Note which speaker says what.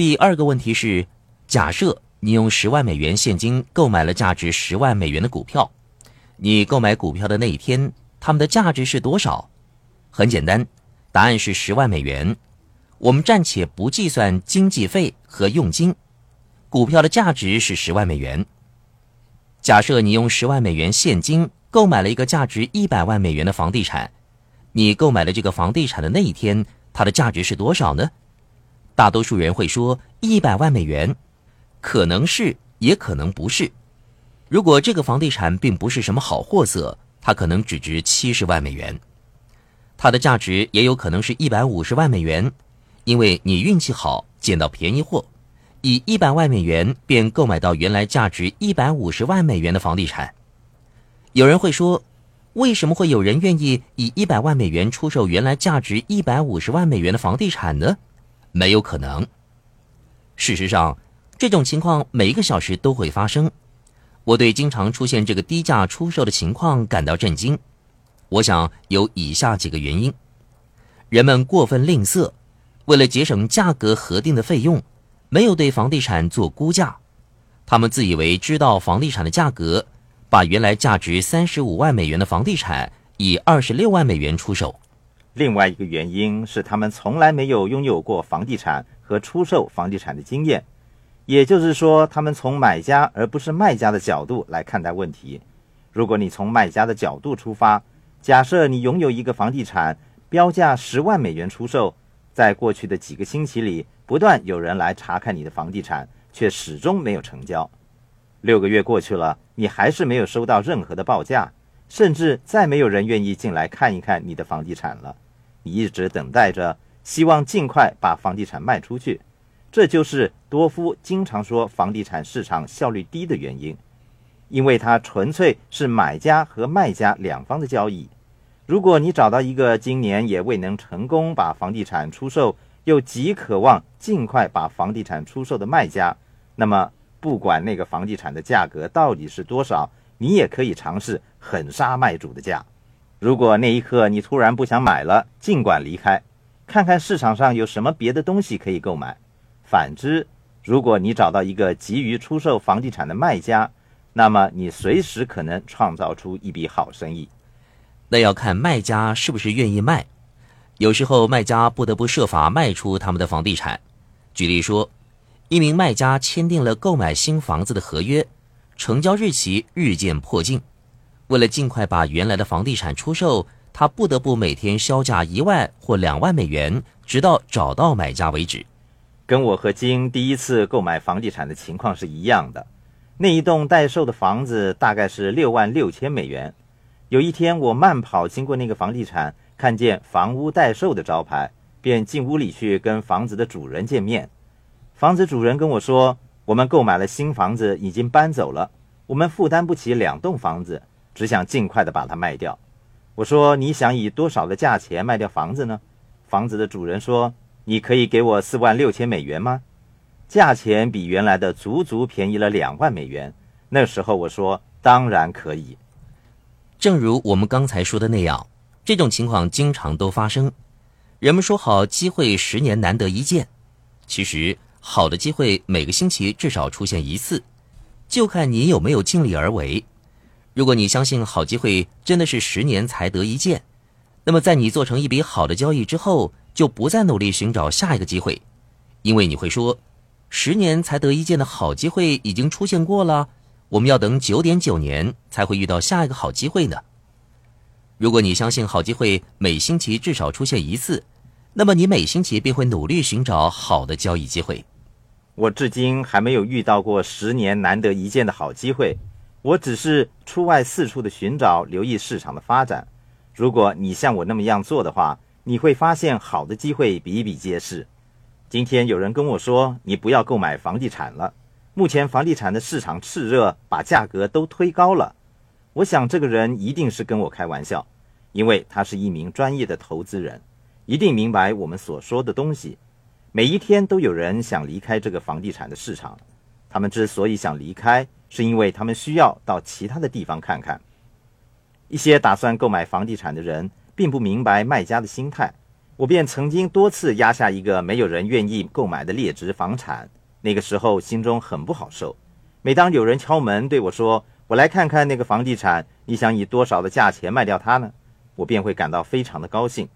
Speaker 1: 第二个问题是，假设你用十万美元现金购买了价值十万美元的股票，你购买股票的那一天，它们的价值是多少？很简单，答案是十万美元。我们暂且不计算经济费和佣金，股票的价值是十万美元。假设你用十万美元现金购买了一个价值一百万美元的房地产，你购买了这个房地产的那一天，它的价值是多少呢？大多数人会说一百万美元，可能是，也可能不是。如果这个房地产并不是什么好货色，它可能只值七十万美元。它的价值也有可能是一百五十万美元。因为你运气好，捡到便宜货，以一百万美元便购买到原来价值一百五十万美元的房地产。有人会说，为什么会有人愿意以一百万美元出售原来价值一百五十万美元的房地产呢？没有可能。事实上，这种情况每一个小时都会发生。我对经常出现这个低价出售的情况感到震惊。我想有以下几个原因：人们过分吝啬。为了节省价格核定的费用，没有对房地产做估价，他们自以为知道房地产的价格，把原来价值三十五万美元的房地产以二十六万美元出售。
Speaker 2: 另外一个原因是，他们从来没有拥有过房地产和出售房地产的经验，也就是说，他们从买家而不是卖家的角度来看待问题。如果你从卖家的角度出发，假设你拥有一个房地产，标价十万美元出售。在过去的几个星期里，不断有人来查看你的房地产，却始终没有成交。六个月过去了，你还是没有收到任何的报价，甚至再没有人愿意进来看一看你的房地产了。你一直等待着，希望尽快把房地产卖出去。这就是多夫经常说房地产市场效率低的原因，因为它纯粹是买家和卖家两方的交易。如果你找到一个今年也未能成功把房地产出售，又极渴望尽快把房地产出售的卖家，那么不管那个房地产的价格到底是多少，你也可以尝试狠杀卖主的价。如果那一刻你突然不想买了，尽管离开，看看市场上有什么别的东西可以购买。反之，如果你找到一个急于出售房地产的卖家，那么你随时可能创造出一笔好生意。
Speaker 1: 那要看卖家是不是愿意卖，有时候卖家不得不设法卖出他们的房地产。举例说，一名卖家签订了购买新房子的合约，成交日期日渐迫近，为了尽快把原来的房地产出售，他不得不每天销价一万或两万美元，直到找到买家为止。
Speaker 2: 跟我和金第一次购买房地产的情况是一样的，那一栋待售的房子大概是六万六千美元。有一天，我慢跑经过那个房地产，看见“房屋待售”的招牌，便进屋里去跟房子的主人见面。房子主人跟我说：“我们购买了新房子，已经搬走了。我们负担不起两栋房子，只想尽快的把它卖掉。”我说：“你想以多少的价钱卖掉房子呢？”房子的主人说：“你可以给我四万六千美元吗？”价钱比原来的足足便宜了两万美元。那时候我说：“当然可以。”
Speaker 1: 正如我们刚才说的那样，这种情况经常都发生。人们说好机会十年难得一见，其实好的机会每个星期至少出现一次，就看你有没有尽力而为。如果你相信好机会真的是十年才得一见，那么在你做成一笔好的交易之后，就不再努力寻找下一个机会，因为你会说，十年才得一见的好机会已经出现过了。我们要等九点九年才会遇到下一个好机会呢。如果你相信好机会每星期至少出现一次，那么你每星期便会努力寻找好的交易机会。
Speaker 2: 我至今还没有遇到过十年难得一见的好机会，我只是出外四处的寻找，留意市场的发展。如果你像我那么样做的话，你会发现好的机会比比皆是。今天有人跟我说，你不要购买房地产了。目前房地产的市场炽热，把价格都推高了。我想这个人一定是跟我开玩笑，因为他是一名专业的投资人，一定明白我们所说的东西。每一天都有人想离开这个房地产的市场，他们之所以想离开，是因为他们需要到其他的地方看看。一些打算购买房地产的人并不明白卖家的心态。我便曾经多次压下一个没有人愿意购买的劣质房产，那个时候心中很不好受。每当有人敲门对我说：“我来看看那个房地产，你想以多少的价钱卖掉它呢？”我便会感到非常的高兴。